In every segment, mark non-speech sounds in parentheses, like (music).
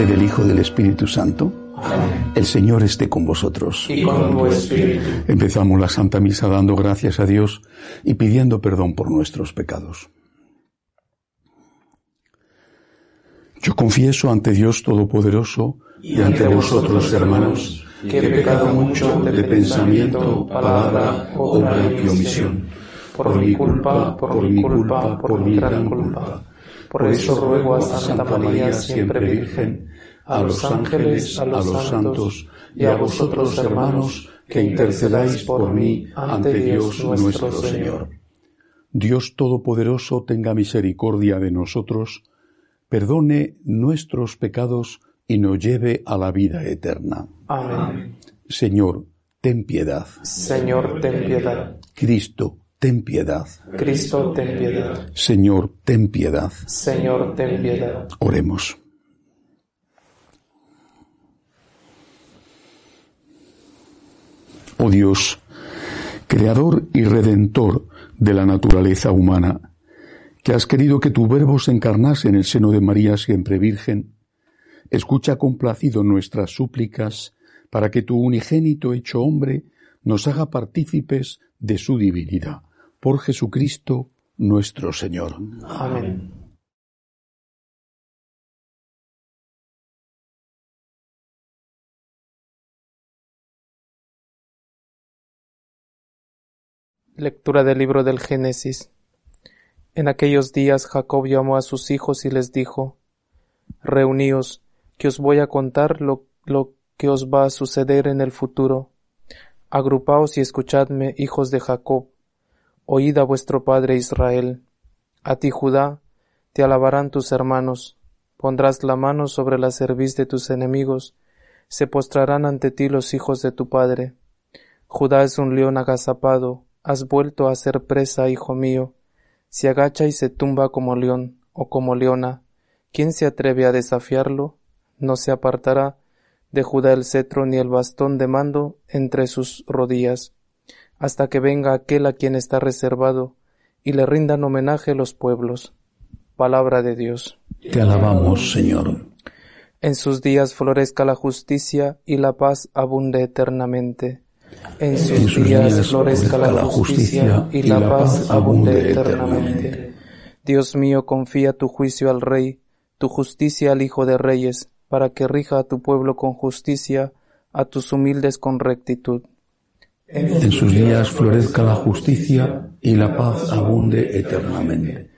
Padre, del Hijo y del Espíritu Santo, el Señor esté con vosotros. y con tu espíritu. Empezamos la Santa Misa dando gracias a Dios y pidiendo perdón por nuestros pecados. Yo confieso ante Dios Todopoderoso y ante vosotros, hermanos, que he pecado mucho de pensamiento, palabra, obra y omisión. Por mi culpa, por mi culpa, por mi gran culpa. Por eso ruego a Santa María, siempre Virgen, a los ángeles, a los santos y a vosotros, hermanos, que intercedáis por mí ante Dios nuestro Señor. Dios Todopoderoso tenga misericordia de nosotros, perdone nuestros pecados y nos lleve a la vida eterna. Amén. Señor, ten piedad. Señor, ten piedad. Cristo, ten piedad. Cristo, ten piedad. Señor, ten piedad. Señor, ten piedad. Oremos. Oh Dios, creador y redentor de la naturaleza humana, que has querido que tu verbo se encarnase en el seno de María siempre Virgen, escucha complacido nuestras súplicas para que tu unigénito hecho hombre nos haga partícipes de su divinidad. Por Jesucristo nuestro Señor. Amén. Lectura del libro del Génesis. En aquellos días Jacob llamó a sus hijos y les dijo, Reuníos, que os voy a contar lo, lo que os va a suceder en el futuro. Agrupaos y escuchadme, hijos de Jacob. Oíd a vuestro padre Israel. A ti, Judá, te alabarán tus hermanos. Pondrás la mano sobre la cerviz de tus enemigos. Se postrarán ante ti los hijos de tu padre. Judá es un león agazapado. Has vuelto a ser presa, hijo mío. Se agacha y se tumba como león o como leona. ¿Quién se atreve a desafiarlo? No se apartará de Judá el cetro ni el bastón de mando entre sus rodillas, hasta que venga aquel a quien está reservado, y le rindan homenaje los pueblos. Palabra de Dios. Te alabamos, Señor. En sus días florezca la justicia y la paz abunde eternamente. En sus, En sus días días florezca la justicia y la paz abunde eternamente. Dios mío, confía tu juicio al Rey, tu justicia al Hijo de Reyes, para que rija a tu pueblo con justicia, a tus humildes con rectitud. En sus días florezca la justicia y la paz abunde eternamente.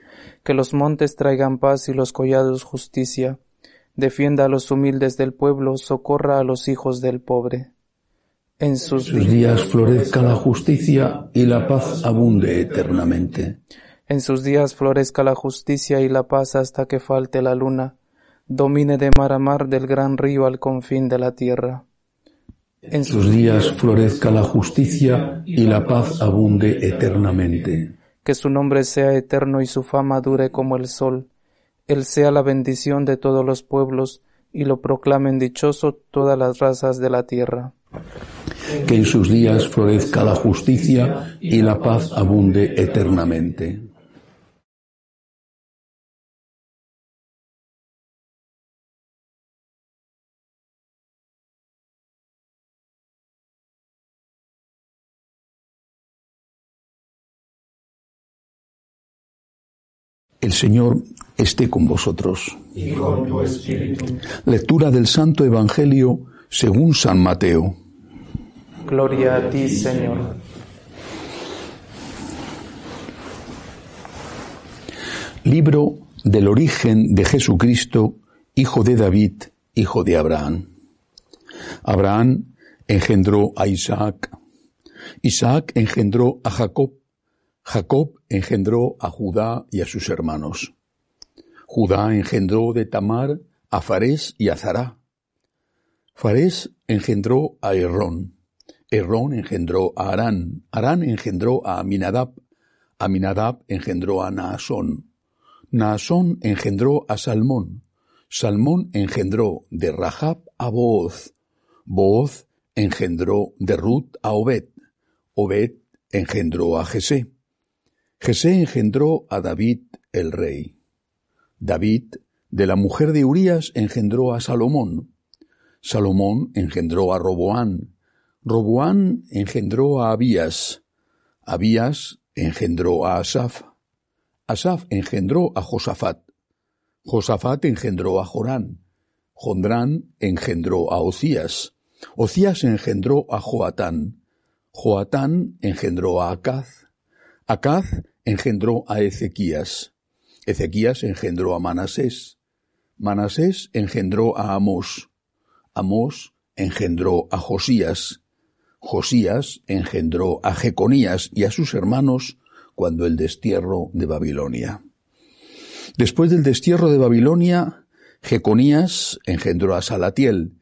Que los montes traigan paz y los collados justicia. Defienda a los humildes del pueblo, socorra a los hijos del pobre. En sus, días florezca la justicia y la paz abunde eternamente. en sus días florezca la justicia y la paz hasta que falte la luna, domine de mar a mar del gran río al confín de la tierra. En sus días florezca la justicia y la paz abunde eternamente. que su nombre sea eterno y su fama dure como el sol. Él sea la bendición de todos los pueblos y lo proclamen dichoso todas las razas de la tierra. Que en sus días florezca la justicia y la paz abunde eternamente. El Señor esté con vosotros. Y con tu espíritu. Lectura del Santo Evangelio según San Mateo. Gloria a ti, Señor. Libro del origen de Jesucristo, hijo de David, hijo de Abraham. Abraham engendró a Isaac. Isaac engendró a Jacob. Jacob engendró a Judá y a sus hermanos. Judá engendró de Tamar a Farés y a Zará. Farés engendró a Errón. Errón engendró a Arán. Arán engendró a Aminadab. Aminadab engendró a Naasón. Naasón engendró a Salmón. Salmón engendró de Rahab a Booz. Booz engendró de Ruth a Obed. Obed engendró a Jesé. Jesé engendró a David el rey. David, de la mujer de Urías, engendró a Salomón. Salomón engendró a Roboán. Roboán engendró a Abías. Abías engendró a Asaf. Asaf engendró a Josafat. Josafat engendró a Jorán. Jondrán engendró a Ocías. Ocías engendró a Joatán. Joatán engendró a Acaz. Acaz engendró a Ezequías. Ezequías engendró a Manasés. Manasés engendró a Amós. Amós engendró a Josías. Josías engendró a Jeconías y a sus hermanos cuando el destierro de Babilonia. Después del destierro de Babilonia, Jeconías engendró a Salatiel,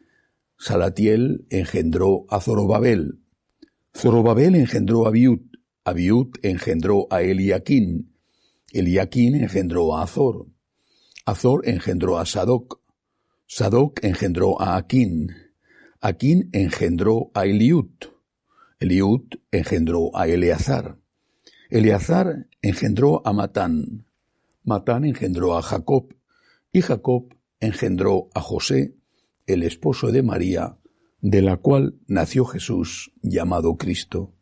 Salatiel engendró a Zorobabel, Zorobabel engendró a Abiud, Abiud engendró a Eliaquín, Eliaquín engendró a Azor, Azor engendró a Sadoc, Sadoc engendró a Aquín, Aquín engendró a Eliud, Eliud engendró a Eleazar, Eleazar engendró a Matán, Matán engendró a Jacob, y Jacob engendró a José, el esposo de María, de la cual nació Jesús, llamado Cristo.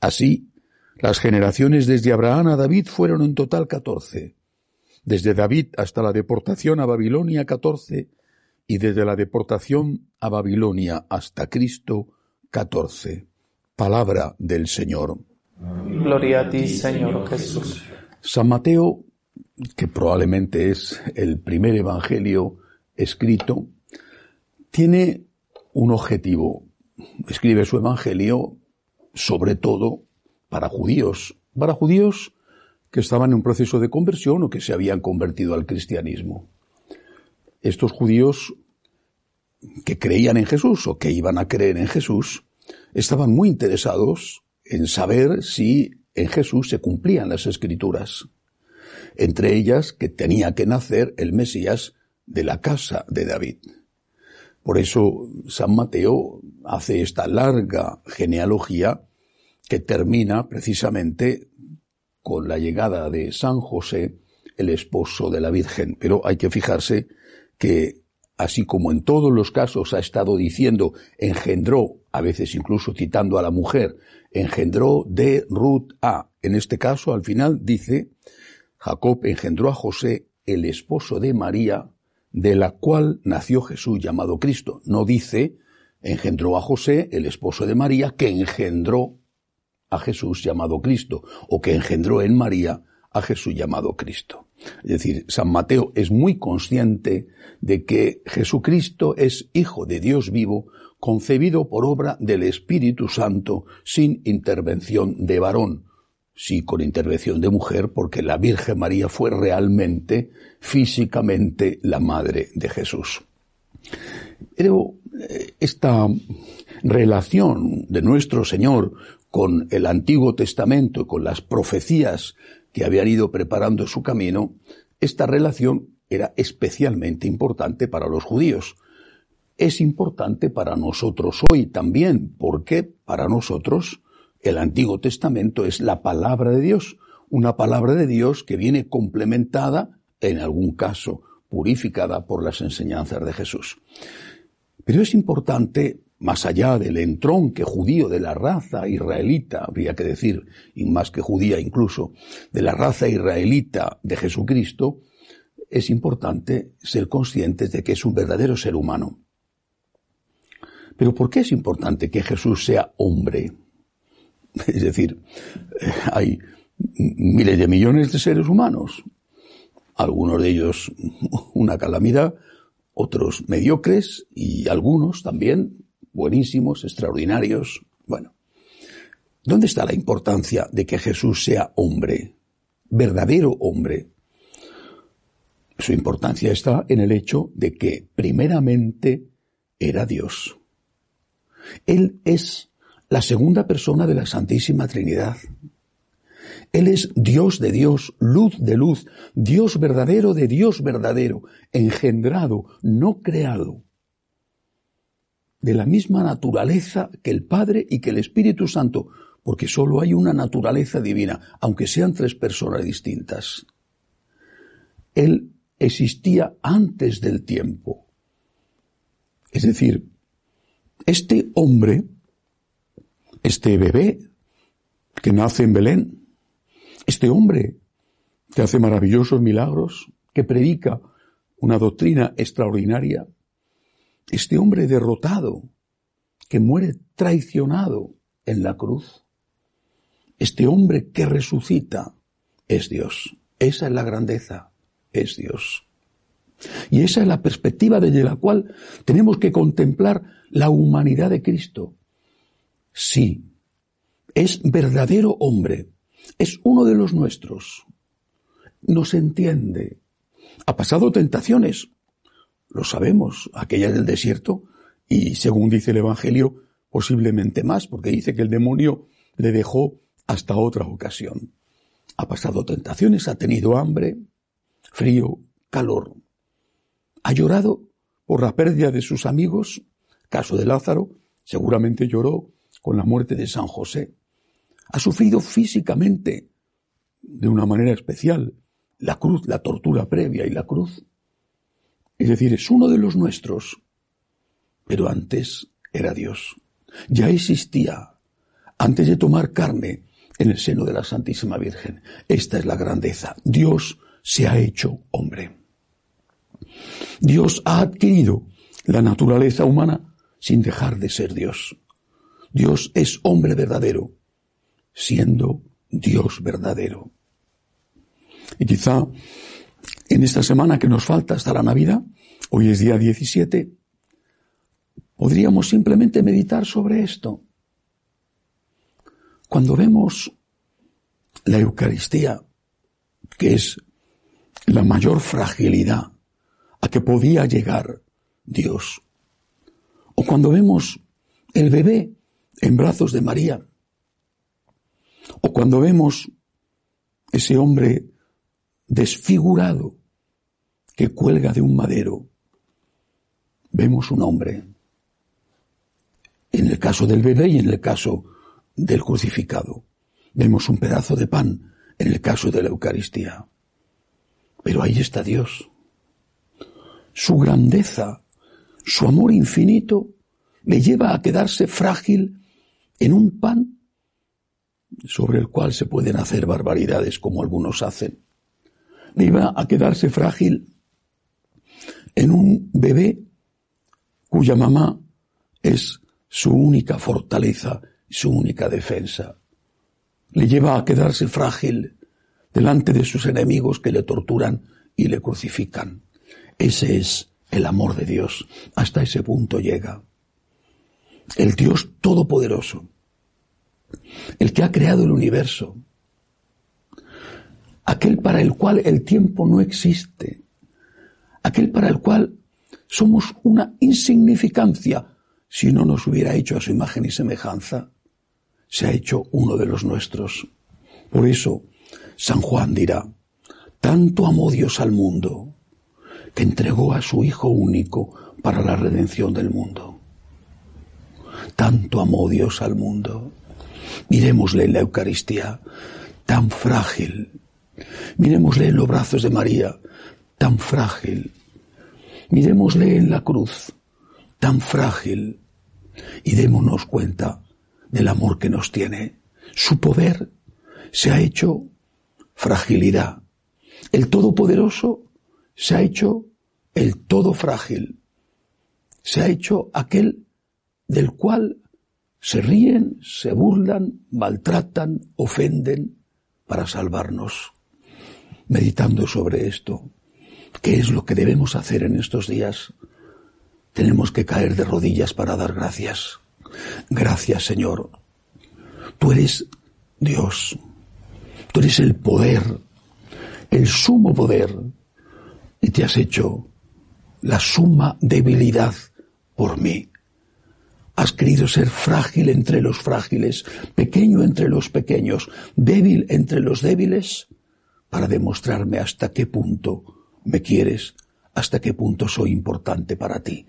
Así, las generaciones desde Abraham a David fueron en total catorce, desde David hasta la deportación a Babilonia catorce, y desde la deportación a Babilonia hasta Cristo catorce. Palabra del Señor. Gloria a ti, Señor Jesús. San Mateo, que probablemente es el primer evangelio escrito, tiene un objetivo. Escribe su evangelio sobre todo para judíos, para judíos que estaban en un proceso de conversión o que se habían convertido al cristianismo. Estos judíos que creían en Jesús o que iban a creer en Jesús estaban muy interesados en saber si en Jesús se cumplían las escrituras, entre ellas que tenía que nacer el Mesías de la casa de David. Por eso San Mateo hace esta larga genealogía que termina precisamente con la llegada de San José, el esposo de la Virgen. Pero hay que fijarse que, así como en todos los casos ha estado diciendo engendró, a veces incluso citando a la mujer, engendró de Ruth a. En este caso, al final dice, Jacob engendró a José, el esposo de María, de la cual nació Jesús llamado Cristo. No dice, engendró a José, el esposo de María, que engendró a Jesús llamado Cristo, o que engendró en María a Jesús llamado Cristo. Es decir, San Mateo es muy consciente de que Jesucristo es Hijo de Dios vivo, concebido por obra del Espíritu Santo sin intervención de varón, sí con intervención de mujer, porque la Virgen María fue realmente, físicamente, la madre de Jesús. Pero eh, esta relación de nuestro Señor con el Antiguo Testamento y con las profecías que habían ido preparando su camino, esta relación era especialmente importante para los judíos, es importante para nosotros hoy también, porque para nosotros el Antiguo Testamento es la palabra de Dios, una palabra de Dios que viene complementada, en algún caso purificada por las enseñanzas de Jesús. Pero es importante, más allá del entronque judío de la raza israelita, habría que decir, y más que judía incluso, de la raza israelita de Jesucristo, es importante ser conscientes de que es un verdadero ser humano. Pero ¿por qué es importante que Jesús sea hombre? (laughs) Es decir, hay miles de millones de seres humanos, algunos de ellos (laughs) una calamidad, otros mediocres y algunos también buenísimos, extraordinarios. Bueno, ¿dónde está la importancia de que Jesús sea hombre, verdadero hombre? Su importancia está en el hecho de que primeramente era Dios. Él es la segunda persona de la Santísima Trinidad. Él es Dios de Dios, luz de luz, Dios verdadero de Dios verdadero, engendrado, no creado, de la misma naturaleza que el Padre y que el Espíritu Santo, porque solo hay una naturaleza divina, aunque sean tres personas distintas. Él existía antes del tiempo. Es decir, este hombre, este bebé que nace en Belén, este hombre que hace maravillosos milagros, que predica una doctrina extraordinaria, este hombre derrotado, que muere traicionado en la cruz, este hombre que resucita, es Dios. Esa es la grandeza, es Dios. Y esa es la perspectiva desde la cual tenemos que contemplar la humanidad de Cristo. Sí, es verdadero hombre, es uno de los nuestros. Nos entiende. Ha pasado tentaciones. Lo sabemos, aquellas del desierto, y según dice el Evangelio, posiblemente más, porque dice que el demonio le dejó hasta otra ocasión. Ha pasado tentaciones, ha tenido hambre, frío, calor. Ha llorado por la pérdida de sus amigos, caso de Lázaro, seguramente lloró con la muerte de San José ha sufrido físicamente, de una manera especial, la cruz, la tortura previa y la cruz. Es decir, es uno de los nuestros, pero antes era Dios. Ya existía, antes de tomar carne en el seno de la Santísima Virgen. Esta es la grandeza. Dios se ha hecho hombre. Dios ha adquirido la naturaleza humana sin dejar de ser Dios. Dios es hombre verdadero, siendo Dios verdadero. Y quizá en esta semana que nos falta hasta la Navidad, hoy es día 17, podríamos simplemente meditar sobre esto. Cuando vemos la Eucaristía, que es la mayor fragilidad a que podía llegar Dios, o cuando vemos el bebé en brazos de María, o cuando vemos ese hombre desfigurado que cuelga de un madero, vemos un hombre. En el caso del bebé y en el caso del crucificado. Vemos un pedazo de pan en el caso de la Eucaristía. Pero ahí está Dios. Su grandeza, su amor infinito, le lleva a quedarse frágil en un pan sobre el cual se pueden hacer barbaridades como algunos hacen. Le iba a quedarse frágil en un bebé cuya mamá es su única fortaleza, su única defensa. Le lleva a quedarse frágil delante de sus enemigos que le torturan y le crucifican. Ese es el amor de Dios. Hasta ese punto llega. El Dios Todopoderoso el que ha creado el universo, aquel para el cual el tiempo no existe, aquel para el cual somos una insignificancia si no nos hubiera hecho a su imagen y semejanza, se ha hecho uno de los nuestros. Por eso, San Juan dirá, tanto amó Dios al mundo, que entregó a su Hijo único para la redención del mundo. Tanto amó Dios al mundo. Miremosle en la Eucaristía, tan frágil. Miremosle en los brazos de María, tan frágil. Miremosle en la cruz, tan frágil. Y démonos cuenta del amor que nos tiene. Su poder se ha hecho fragilidad. El Todopoderoso se ha hecho el todo frágil. Se ha hecho aquel del cual se ríen, se burlan, maltratan, ofenden para salvarnos. Meditando sobre esto, ¿Qué es lo que debemos hacer en estos días? Tenemos que caer de rodillas para dar gracias. Gracias, Señor. Tú eres Dios. Tú eres el poder, el sumo poder. Y te has hecho la suma debilidad por mí. Has querido ser frágil entre los frágiles, pequeño entre los pequeños, débil entre los débiles, para demostrarme hasta qué punto me quieres, hasta qué punto soy importante para ti.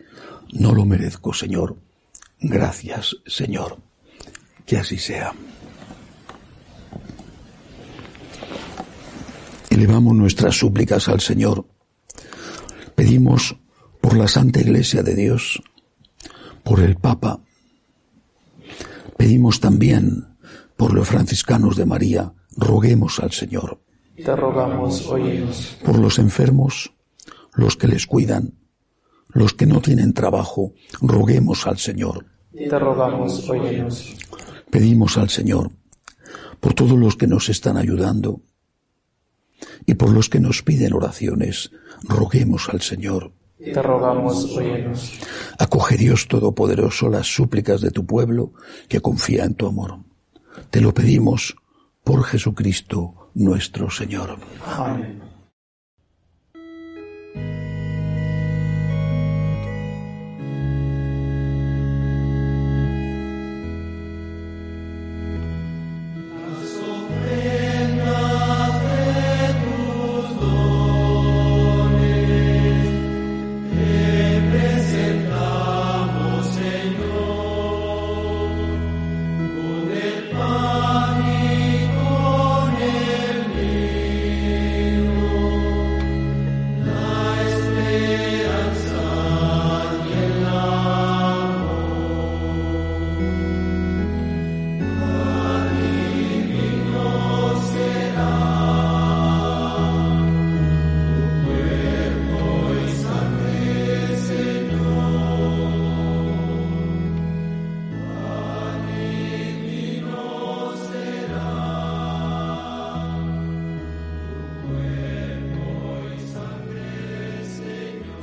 No lo merezco, Señor. Gracias, Señor. Que así sea. Elevamos nuestras súplicas al Señor. Pedimos por la Santa Iglesia de Dios, por el Papa. Pedimos también por los franciscanos de María. Roguemos al Señor. Te rogamos, oídos. Por los enfermos, los que les cuidan, los que no tienen trabajo, roguemos al Señor. Te rogamos, oídos. Pedimos al Señor por todos los que nos están ayudando y por los que nos piden oraciones, roguemos al Señor. Te rogamos, oídos. Acoge Dios Todopoderoso las súplicas de tu pueblo que confía en tu amor. Te lo pedimos por Jesucristo nuestro Señor. Amén.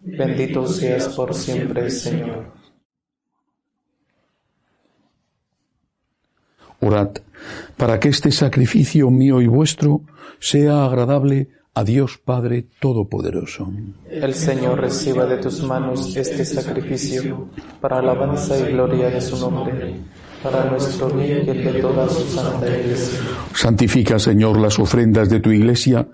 Bendito seas por siempre, Señor. Orad para que este sacrificio mío y vuestro sea agradable a Dios Padre Todopoderoso. El Señor reciba de tus manos este sacrificio para alabanza y gloria de su nombre, para nuestro bien y el de toda su santa iglesia. Santifica, Señor, las ofrendas de tu iglesia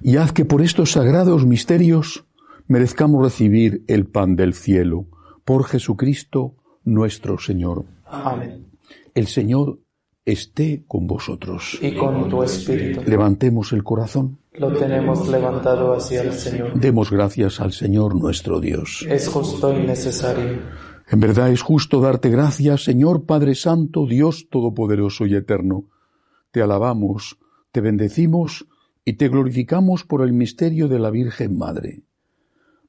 y haz que por estos sagrados misterios merezcamos recibir el pan del cielo por Jesucristo nuestro Señor. Amén. El Señor esté con vosotros. Y con tu espíritu. Levantemos el corazón. Lo tenemos levantado hacia el Señor. Demos gracias al Señor nuestro Dios. Es justo y necesario. En verdad es justo darte gracias, Señor Padre Santo, Dios Todopoderoso y Eterno. Te alabamos, te bendecimos y te glorificamos por el misterio de la Virgen Madre.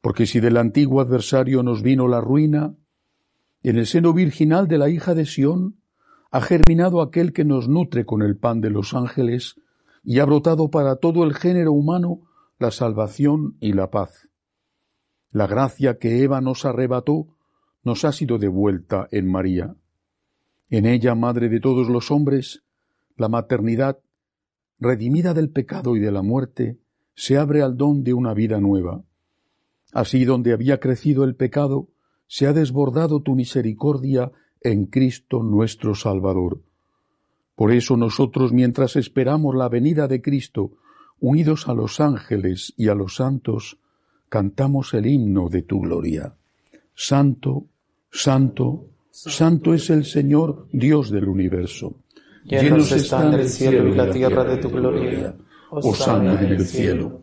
Porque si del antiguo adversario nos vino la ruina, en el seno virginal de la hija de Sión ha germinado aquel que nos nutre con el pan de los ángeles y ha brotado para todo el género humano la salvación y la paz. La gracia que Eva nos arrebató nos ha sido devuelta en María. En ella, madre de todos los hombres, la maternidad, redimida del pecado y de la muerte, se abre al don de una vida nueva. Así donde había crecido el pecado, se ha desbordado tu misericordia en Cristo nuestro Salvador. Por eso nosotros, mientras esperamos la venida de Cristo, unidos a los ángeles y a los santos, cantamos el himno de tu gloria. Santo, santo, santo es el Señor, Dios del universo. Llenos están el cielo y la tierra de tu gloria. Osana en el cielo.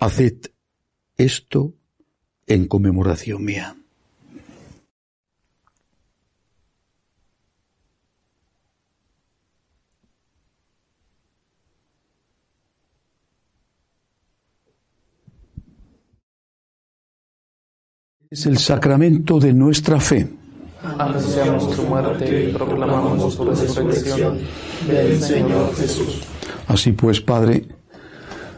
Haced esto en conmemoración mía. Es el sacramento de nuestra fe. Anunciamos tu muerte y proclamamos tu resurrección del Señor Jesús. Así pues, Padre,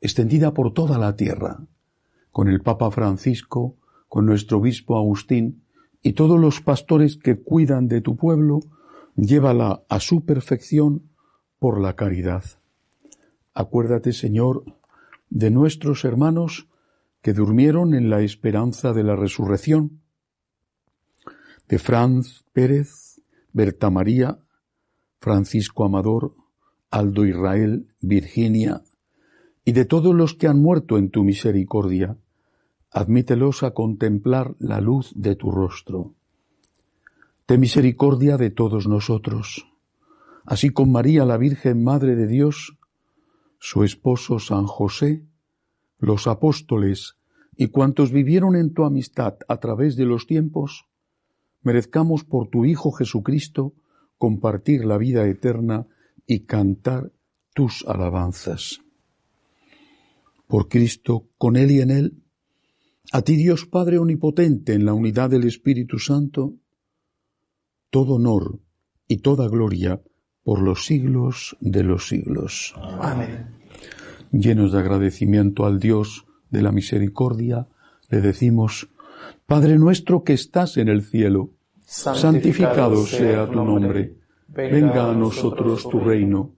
extendida por toda la tierra, con el Papa Francisco, con nuestro obispo Agustín y todos los pastores que cuidan de tu pueblo, llévala a su perfección por la caridad. Acuérdate, Señor, de nuestros hermanos que durmieron en la esperanza de la resurrección, de Franz Pérez, Berta María, Francisco Amador, Aldo Israel, Virginia, y de todos los que han muerto en tu misericordia, admítelos a contemplar la luz de tu rostro. Ten misericordia de todos nosotros, así con María la Virgen Madre de Dios, su esposo San José, los apóstoles y cuantos vivieron en tu amistad a través de los tiempos, merezcamos por tu Hijo Jesucristo compartir la vida eterna y cantar tus alabanzas por Cristo, con Él y en Él, a ti Dios Padre Omnipotente en la unidad del Espíritu Santo, todo honor y toda gloria por los siglos de los siglos. Amén. Llenos de agradecimiento al Dios de la misericordia, le decimos, Padre nuestro que estás en el cielo, santificado, sea tu nombre, venga a nosotros tu reino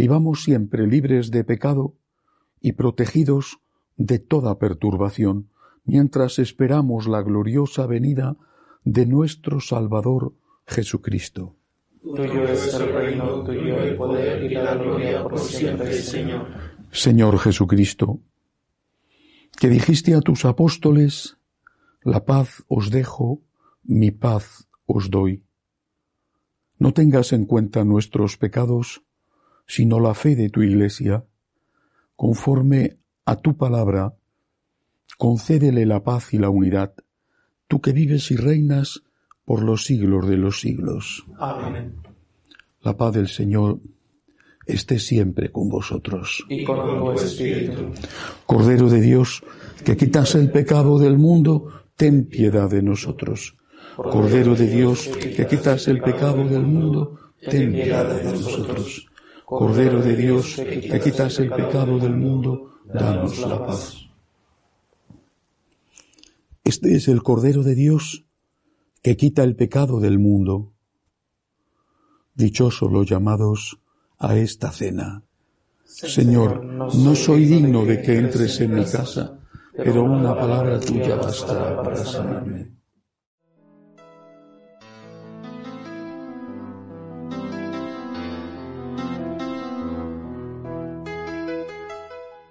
vivamos siempre libres de pecado y protegidos de toda perturbación, mientras esperamos la gloriosa venida de nuestro Salvador Jesucristo. Tuyo es el reino, tuyo el poder y la gloria por siempre, Señor. Señor Jesucristo, que dijiste a tus apóstoles, La paz os dejo, mi paz os doy. No tengas en cuenta nuestros pecados, sino la fe de tu Iglesia. Conforme a tu palabra, concédele la paz y la unidad, tú que vives y reinas por los siglos de los siglos. Amén. La paz del Señor esté siempre con vosotros. Y con tu espíritu. Cordero de Dios, que quitas el pecado del mundo, ten piedad de nosotros. Cordero de Dios, que quitas el pecado del mundo, ten piedad de nosotros. Cordero de Dios, que quitas el pecado del mundo, danos la paz. Este es el Cordero de Dios que quita el pecado del mundo. Dichosos los llamados a esta cena. Señor, no soy digno de que entres en mi casa, pero una palabra tuya bastará para sanarme.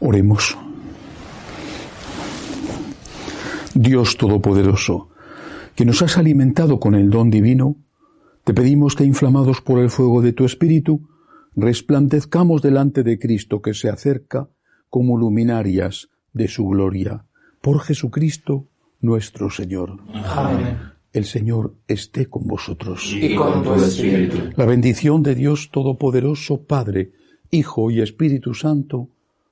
Oremos. Dios Todopoderoso, que nos has alimentado con el don divino, te pedimos que, inflamados por el fuego de tu Espíritu, resplandezcamos delante de Cristo que se acerca como luminarias de su gloria. Por Jesucristo nuestro Señor. Amén. El Señor esté con vosotros. Y con tu espíritu. La bendición de Dios Todopoderoso, Padre, Hijo y Espíritu Santo,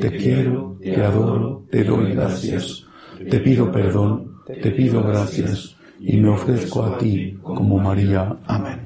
te quiero, te adoro, te doy gracias, te pido perdón, te pido gracias y me ofrezco a ti como María. Amén.